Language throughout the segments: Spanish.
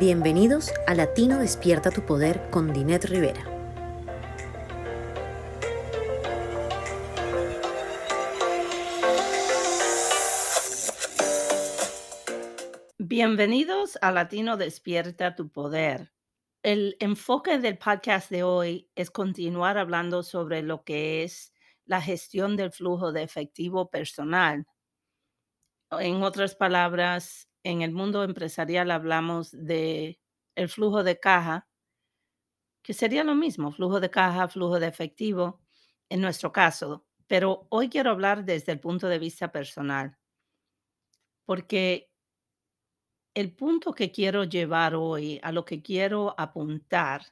Bienvenidos a Latino Despierta tu Poder con Dinet Rivera. Bienvenidos a Latino Despierta tu Poder. El enfoque del podcast de hoy es continuar hablando sobre lo que es la gestión del flujo de efectivo personal. En otras palabras, en el mundo empresarial hablamos de el flujo de caja, que sería lo mismo, flujo de caja, flujo de efectivo, en nuestro caso. Pero hoy quiero hablar desde el punto de vista personal, porque el punto que quiero llevar hoy, a lo que quiero apuntar,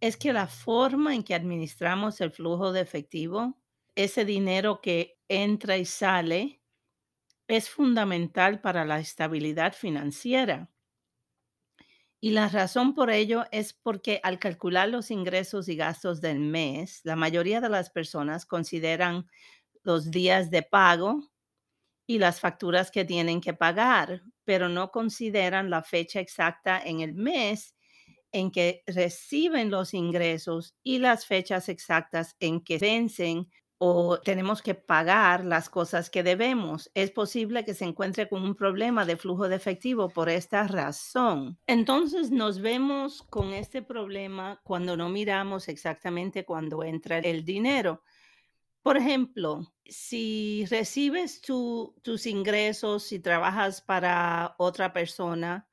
es que la forma en que administramos el flujo de efectivo, ese dinero que entra y sale, es fundamental para la estabilidad financiera. Y la razón por ello es porque al calcular los ingresos y gastos del mes, la mayoría de las personas consideran los días de pago y las facturas que tienen que pagar, pero no consideran la fecha exacta en el mes en que reciben los ingresos y las fechas exactas en que vencen o tenemos que pagar las cosas que debemos. Es posible que se encuentre con un problema de flujo de efectivo por esta razón. Entonces nos vemos con este problema cuando no miramos exactamente cuando entra el dinero. Por ejemplo, si recibes tus ingresos, si trabajas para otra persona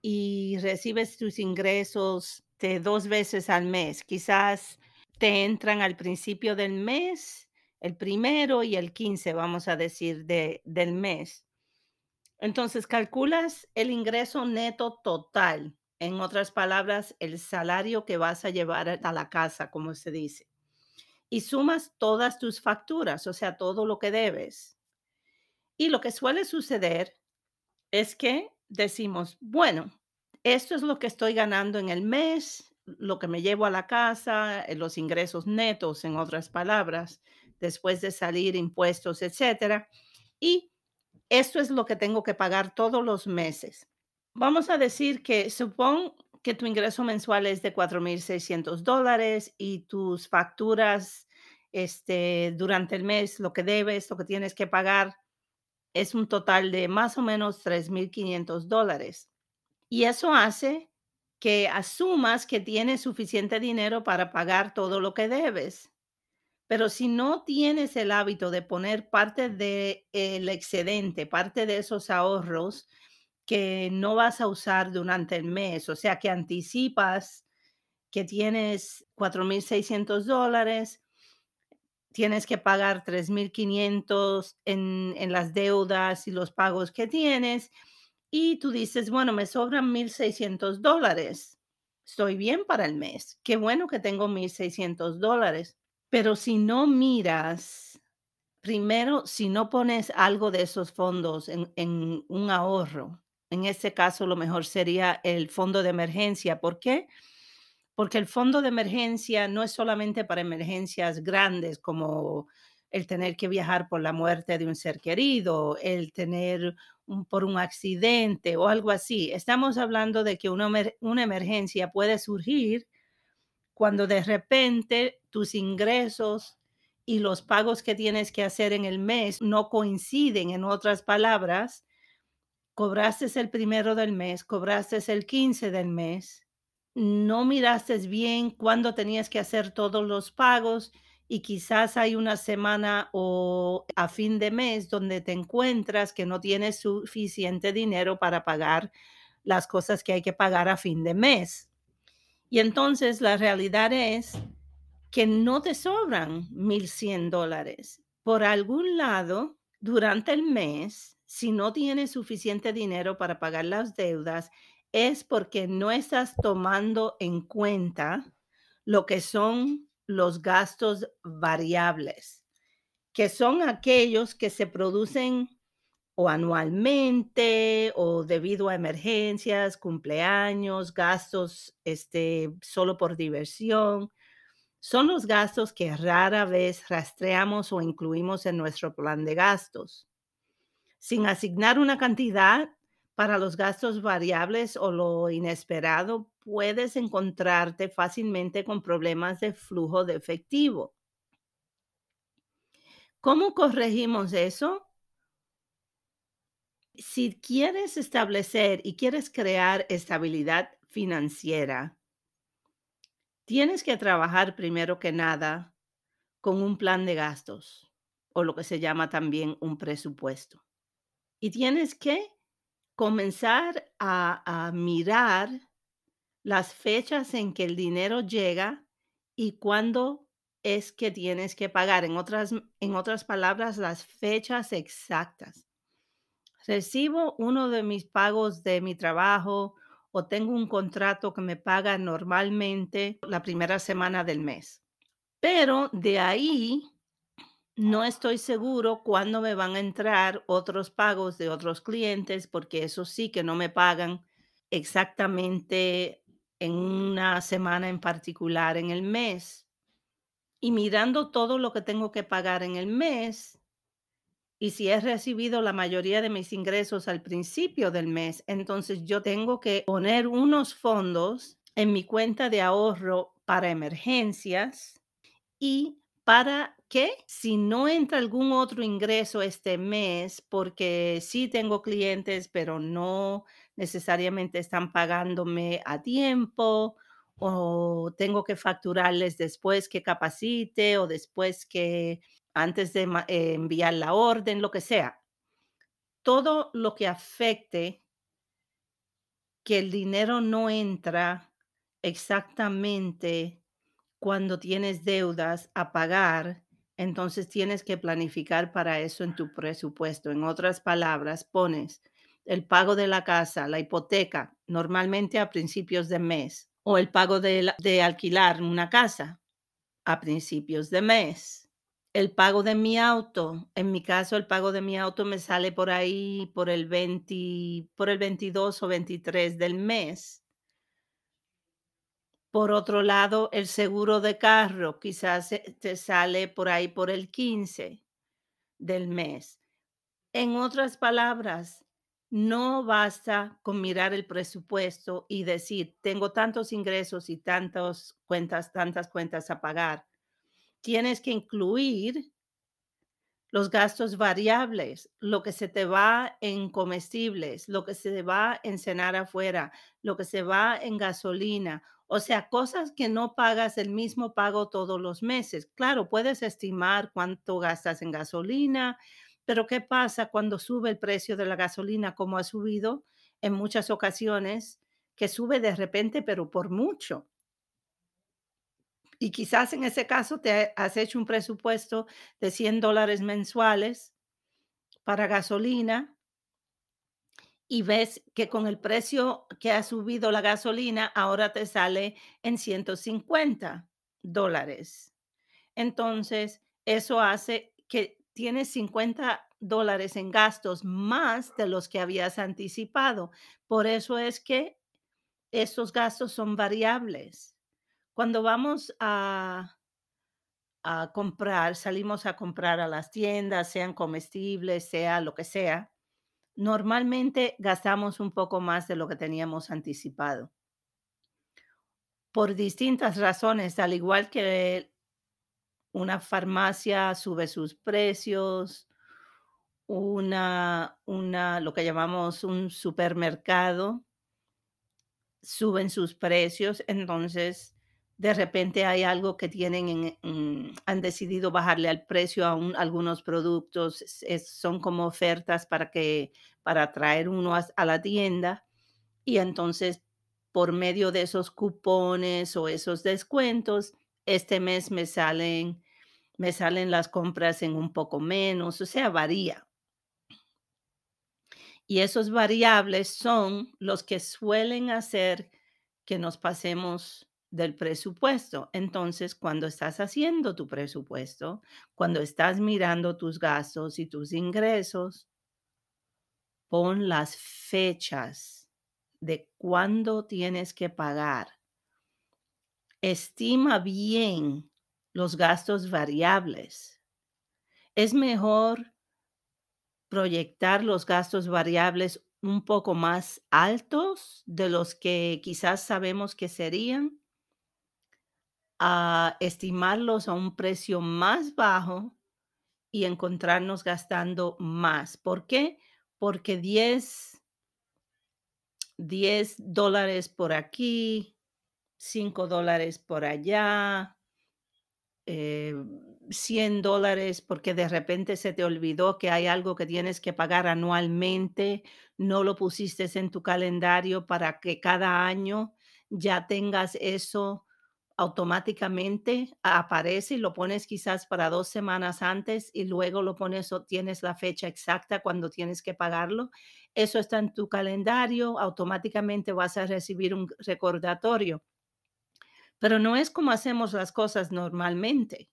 y recibes tus ingresos de dos veces al mes, quizás te entran al principio del mes, el primero y el 15, vamos a decir, de, del mes. Entonces, calculas el ingreso neto total, en otras palabras, el salario que vas a llevar a la casa, como se dice. Y sumas todas tus facturas, o sea, todo lo que debes. Y lo que suele suceder es que decimos, bueno, esto es lo que estoy ganando en el mes, lo que me llevo a la casa, eh, los ingresos netos, en otras palabras, después de salir impuestos, etcétera. Y esto es lo que tengo que pagar todos los meses. Vamos a decir que supón que tu ingreso mensual es de 4.600 dólares y tus facturas este, durante el mes, lo que debes, lo que tienes que pagar, es un total de más o menos 3.500 dólares. Y eso hace que asumas que tienes suficiente dinero para pagar todo lo que debes. Pero si no tienes el hábito de poner parte del excedente, parte de esos ahorros que no vas a usar durante el mes, o sea, que anticipas que tienes 4.600 dólares, tienes que pagar 3.500 en, en las deudas y los pagos que tienes, y tú dices, bueno, me sobran 1.600 dólares. Estoy bien para el mes. Qué bueno que tengo 1.600 dólares. Pero si no miras, primero, si no pones algo de esos fondos en, en un ahorro, en este caso lo mejor sería el fondo de emergencia. ¿Por qué? Porque el fondo de emergencia no es solamente para emergencias grandes como el tener que viajar por la muerte de un ser querido, el tener por un accidente o algo así. Estamos hablando de que una, una emergencia puede surgir cuando de repente tus ingresos y los pagos que tienes que hacer en el mes no coinciden. En otras palabras, cobraste el primero del mes, cobraste el 15 del mes, no miraste bien cuándo tenías que hacer todos los pagos y quizás hay una semana o a fin de mes donde te encuentras que no tienes suficiente dinero para pagar las cosas que hay que pagar a fin de mes. Y entonces la realidad es que no te sobran 1.100 dólares. Por algún lado, durante el mes, si no tienes suficiente dinero para pagar las deudas, es porque no estás tomando en cuenta lo que son los gastos variables, que son aquellos que se producen o anualmente o debido a emergencias, cumpleaños, gastos este, solo por diversión. son los gastos que rara vez rastreamos o incluimos en nuestro plan de gastos. Sin asignar una cantidad para los gastos variables o lo inesperado, puedes encontrarte fácilmente con problemas de flujo de efectivo. ¿Cómo corregimos eso? Si quieres establecer y quieres crear estabilidad financiera, tienes que trabajar primero que nada con un plan de gastos o lo que se llama también un presupuesto. Y tienes que comenzar a, mirar las fechas en que el dinero llega y cuándo es que tienes que pagar. En otras, en otras palabras, las fechas exactas. Recibo uno de mis pagos de mi trabajo o tengo un contrato que me paga normalmente la primera semana del mes. Pero de ahí no estoy seguro cuándo me van a entrar otros pagos de otros clientes, porque eso sí que no me pagan exactamente en una semana en particular en el mes. Y mirando todo lo que tengo que pagar en el mes, y si he recibido la mayoría de mis ingresos al principio del mes, entonces yo tengo que poner unos fondos en mi cuenta de ahorro para emergencias y para que si no entra algún otro ingreso este mes, porque sí tengo clientes, pero no necesariamente están pagándome a tiempo o tengo que facturarles después que capacite o después que antes de eh, enviar la orden, lo que sea. Todo lo que afecte que el dinero no entra exactamente cuando tienes deudas a pagar, entonces tienes que planificar para eso en tu presupuesto. En otras palabras, pones el pago de la casa, la hipoteca, normalmente a principios de mes, o el pago de, alquilar una casa a principios de mes. El pago de mi auto, en mi caso el pago de mi auto me sale por ahí por el 20, por el 22 o 23 del mes. Por otro lado, el seguro de carro quizás te sale por ahí por el 15 del mes. En otras palabras, no basta con mirar el presupuesto y decir, tengo tantos ingresos y tantas cuentas, tantas cuentas a pagar. Tienes que incluir los gastos variables, lo que se te va en comestibles, lo que se va en cenar afuera, lo que se va en gasolina o sea, cosas que no pagas el mismo pago todos los meses. Claro, puedes estimar cuánto gastas en gasolina, pero ¿qué pasa cuando sube el precio de la gasolina como ha subido en muchas ocasiones? Que sube de repente, pero por mucho. Y quizás en ese caso te has hecho un presupuesto de 100 dólares mensuales para gasolina y ves que con el precio que ha subido la gasolina, ahora te sale en 150 dólares. Entonces, eso hace que tienes 50 dólares en gastos más de los que habías anticipado. Por eso es que estos gastos son variables. Cuando vamos a, a comprar, salimos a comprar a las tiendas, sean comestibles, sea lo que sea, Normalmente gastamos un poco más de lo que teníamos anticipado. Por distintas razones, al igual que una farmacia sube sus precios, una, una, lo que llamamos un supermercado, suben sus precios, entonces de repente hay algo que tienen, han decidido bajarle al precio a algunos productos, son como ofertas para que, para traer uno a, la tienda y entonces por medio de esos cupones o esos descuentos, este mes me salen, me salen las compras en un poco menos, o sea, varía. Y esos variables son los que suelen hacer que nos pasemos del presupuesto. Entonces, cuando estás haciendo tu presupuesto, cuando estás mirando tus gastos y tus ingresos, pon las fechas de cuándo tienes que pagar. Estima bien los gastos variables. Es mejor proyectar los gastos variables un poco más altos de los que quizás sabemos que serían, a estimarlos a un precio más bajo y encontrarnos gastando más. ¿Por qué? Porque 10, 10 dólares por aquí, 5 dólares por allá, eh, 100 dólares porque de repente se te olvidó que hay algo que tienes que pagar anualmente, no lo pusiste en tu calendario para que cada año ya tengas eso automáticamente aparece y lo pones quizás para dos semanas antes y luego lo pones o tienes la fecha exacta cuando tienes que pagarlo. Eso está en tu calendario, automáticamente vas a recibir un recordatorio. Pero no es como hacemos las cosas normalmente.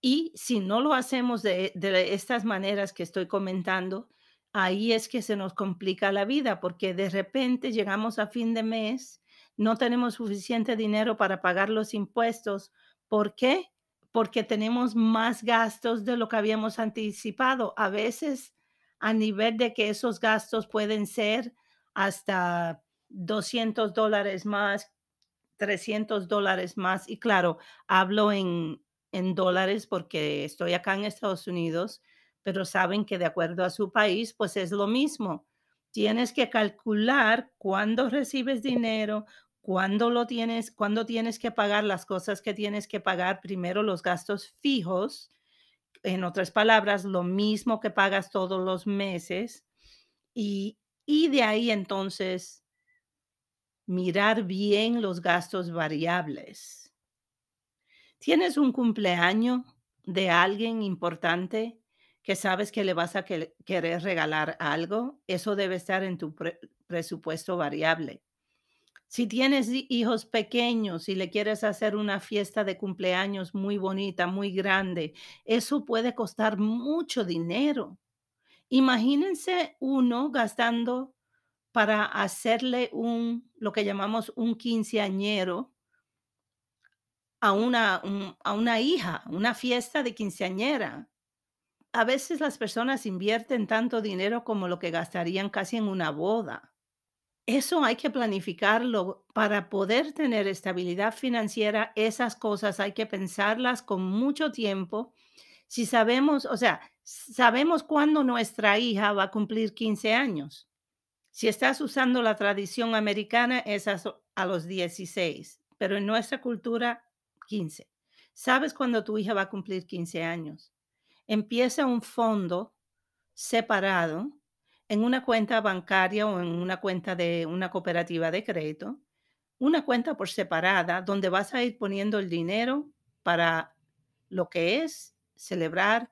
Y si no lo hacemos de, de estas maneras que estoy comentando, ahí es que se nos complica la vida porque de repente llegamos a fin de mes no tenemos suficiente dinero para pagar los impuestos. ¿Por qué? Porque tenemos más gastos de lo que habíamos anticipado. A veces a nivel de que esos gastos pueden ser hasta 200 dólares más, 300 dólares más. Y claro, hablo en, en dólares porque estoy acá en Estados Unidos, pero saben que de acuerdo a su país, pues es lo mismo. Tienes que calcular cuándo recibes dinero, cuándo lo tienes, cuándo tienes que pagar las cosas que tienes que pagar, primero los gastos fijos, en otras palabras, lo mismo que pagas todos los meses, y, y de ahí entonces mirar bien los gastos variables. ¿Tienes un cumpleaños de alguien importante que sabes que le vas a querer regalar algo? Eso debe estar en tu presupuesto variable. Si tienes hijos pequeños y le quieres hacer una fiesta de cumpleaños muy bonita, muy grande, eso puede costar mucho dinero. Imagínense uno gastando para hacerle un, lo que llamamos un quinceañero a una, a una hija, una fiesta de quinceañera. A veces las personas invierten tanto dinero como lo que gastarían casi en una boda. Eso hay que planificarlo para poder tener estabilidad financiera. Esas cosas hay que pensarlas con mucho tiempo. Si sabemos, o sea, sabemos cuándo nuestra hija va a cumplir 15 años. Si estás usando la tradición americana, es a, los 16, pero en nuestra cultura, 15. ¿Sabes cuándo tu hija va a cumplir 15 años? Empieza un fondo separado en una cuenta bancaria o en una cuenta de una cooperativa de crédito, una cuenta por separada donde vas a ir poniendo el dinero para lo que es celebrar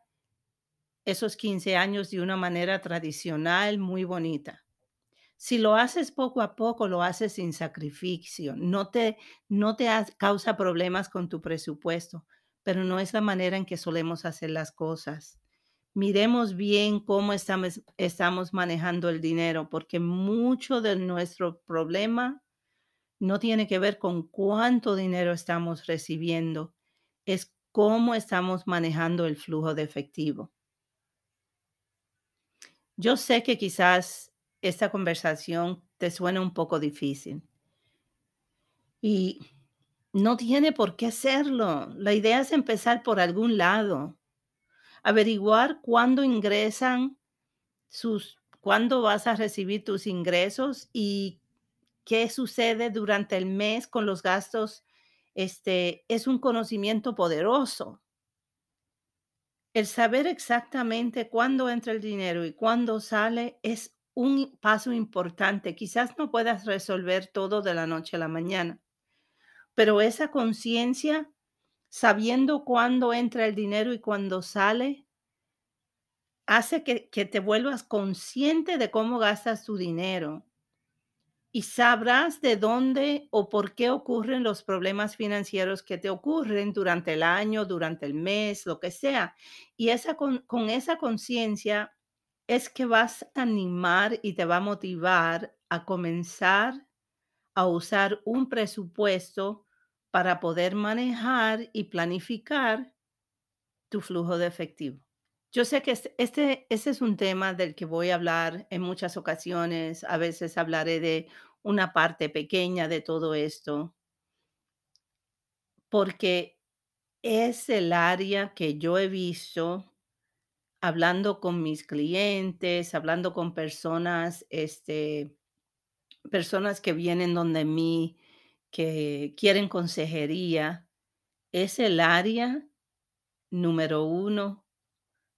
esos 15 años de una manera tradicional, muy bonita. Si lo haces poco a poco, lo haces sin sacrificio, no te, no te causa problemas con tu presupuesto, pero no es la manera en que solemos hacer las cosas miremos bien cómo estamos, manejando el dinero, porque mucho de nuestro problema no tiene que ver con cuánto dinero estamos recibiendo, es cómo estamos manejando el flujo de efectivo. Yo sé que quizás esta conversación te suena un poco difícil y no tiene por qué serlo. La idea es empezar por algún lado averiguar cuándo ingresan sus, cuándo vas a recibir tus ingresos y qué sucede durante el mes con los gastos, este, es un conocimiento poderoso. El saber exactamente cuándo entra el dinero y cuándo sale es un paso importante. Quizás no puedas resolver todo de la noche a la mañana, pero esa conciencia sabiendo cuándo entra el dinero y cuándo sale, hace que, que, te vuelvas consciente de cómo gastas tu dinero y sabrás de dónde o por qué ocurren los problemas financieros que te ocurren durante el año, durante el mes, lo que sea. Y esa, con, con esa conciencia es que vas a animar y te va a motivar a comenzar a usar un presupuesto para poder manejar y planificar tu flujo de efectivo. Yo sé que este, es un tema del que voy a hablar en muchas ocasiones. A veces hablaré de una parte pequeña de todo esto, porque es el área que yo he visto hablando con mis clientes, hablando con personas, este, personas que vienen donde mí, que quieren consejería, es el área número uno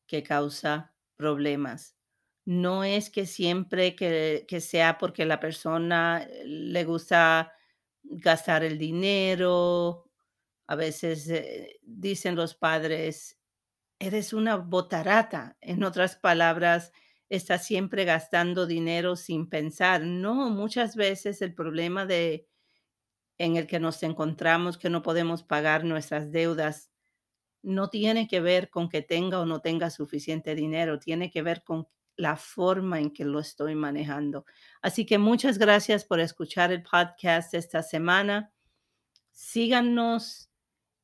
que causa problemas. No es que siempre que, que sea porque la persona le gusta gastar el dinero. A veces eh, dicen los padres, eres una botarata. En otras palabras, estás siempre gastando dinero sin pensar. No, muchas veces el problema de en el que nos encontramos que no podemos pagar nuestras deudas no tiene que ver con que tenga o no tenga suficiente dinero, tiene que ver con la forma en que lo estoy manejando. Así que muchas gracias por escuchar el podcast esta semana. Síganos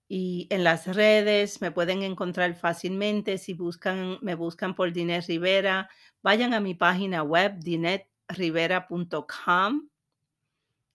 y en las redes me pueden encontrar fácilmente. Si buscan, me buscan por Dinet Rivera, vayan a mi página web, dinetrivera.com.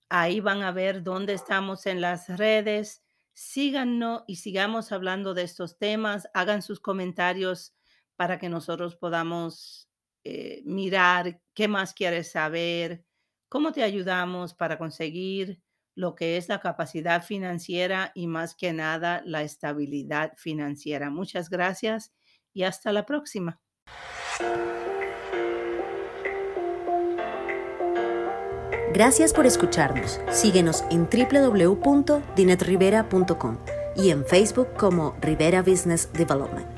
Ahí van a ver dónde estamos en las redes. Síganos y sigamos hablando de estos temas. Hagan sus comentarios para que nosotros podamos eh, mirar qué más quieres saber, cómo te ayudamos para conseguir lo que es la capacidad financiera y más que nada la estabilidad financiera. Muchas gracias y hasta la próxima. Gracias por escucharnos. Síguenos en www.dinetrivera.com y en Facebook como Rivera Business Development.